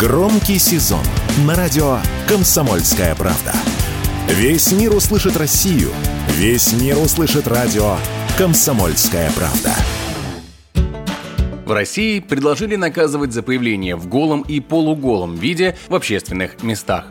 Громкий сезон на радио «Комсомольская правда». Весь мир услышит Россию. Весь мир услышит радио «Комсомольская правда». В России предложили наказывать за появление в голом и полуголом виде в общественных местах.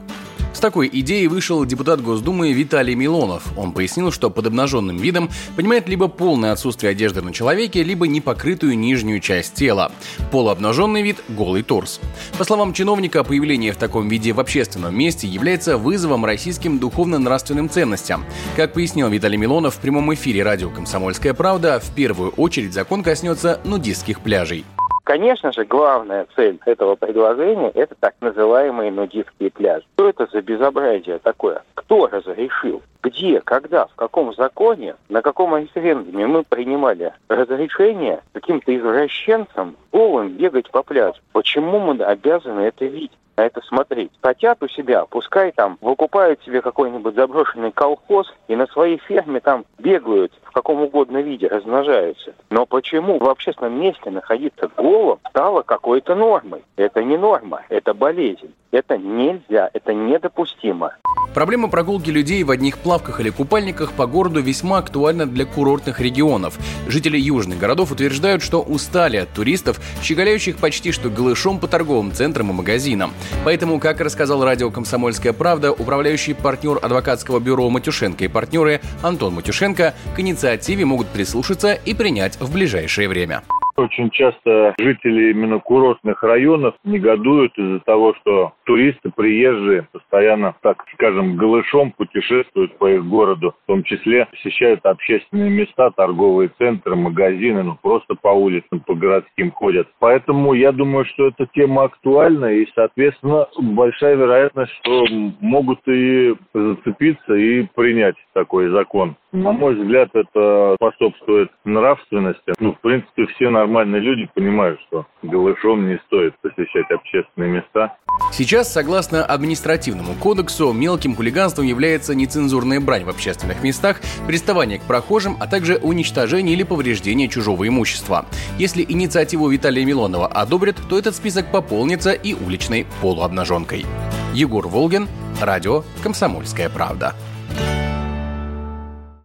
С такой идеей вышел депутат Госдумы Виталий Милонов. Он пояснил, что под обнаженным видом понимает либо полное отсутствие одежды на человеке, либо непокрытую нижнюю часть тела. Полуобнаженный вид – голый торс. По словам чиновника, появление в таком виде в общественном месте является вызовом российским духовно-нравственным ценностям. Как пояснил Виталий Милонов в прямом эфире радио «Комсомольская правда», в первую очередь закон коснется нудистских пляжей. Конечно же, главная цель этого предложения – это так называемые нудистские пляжи. Что это за безобразие такое? Кто разрешил? Где, когда, в каком законе, на каком референдуме мы принимали разрешение каким-то извращенцам голым бегать по пляжу? Почему мы обязаны это видеть? на это смотреть. Хотят у себя, пускай там выкупают себе какой-нибудь заброшенный колхоз и на своей ферме там бегают в каком угодно виде, размножаются. Но почему в общественном месте находиться голым стало какой-то нормой? Это не норма, это болезнь. Это нельзя, это недопустимо. Проблема прогулки людей в одних плавках или купальниках по городу весьма актуальна для курортных регионов. Жители южных городов утверждают, что устали от туристов, щеголяющих почти что голышом по торговым центрам и магазинам. Поэтому, как рассказал радио «Комсомольская правда», управляющий партнер адвокатского бюро «Матюшенко» и партнеры Антон Матюшенко к инициативе могут прислушаться и принять в ближайшее время. Очень часто жители именно курортных районов негодуют из-за того, что туристы, приезжие постоянно, так скажем, голышом путешествуют по их городу, в том числе посещают общественные места, торговые центры, магазины, ну просто по улицам, по городским ходят. Поэтому я думаю, что эта тема актуальна и, соответственно, большая вероятность, что могут и зацепиться и принять такой закон. На мой взгляд, это способствует нравственности. Ну, в принципе, все нормальные люди понимают, что голышом не стоит посещать общественные места. Сейчас, согласно административному кодексу, мелким хулиганством является нецензурная брань в общественных местах, приставание к прохожим, а также уничтожение или повреждение чужого имущества. Если инициативу Виталия Милонова одобрят, то этот список пополнится и уличной полуобнаженкой. Егор Волгин, радио «Комсомольская правда».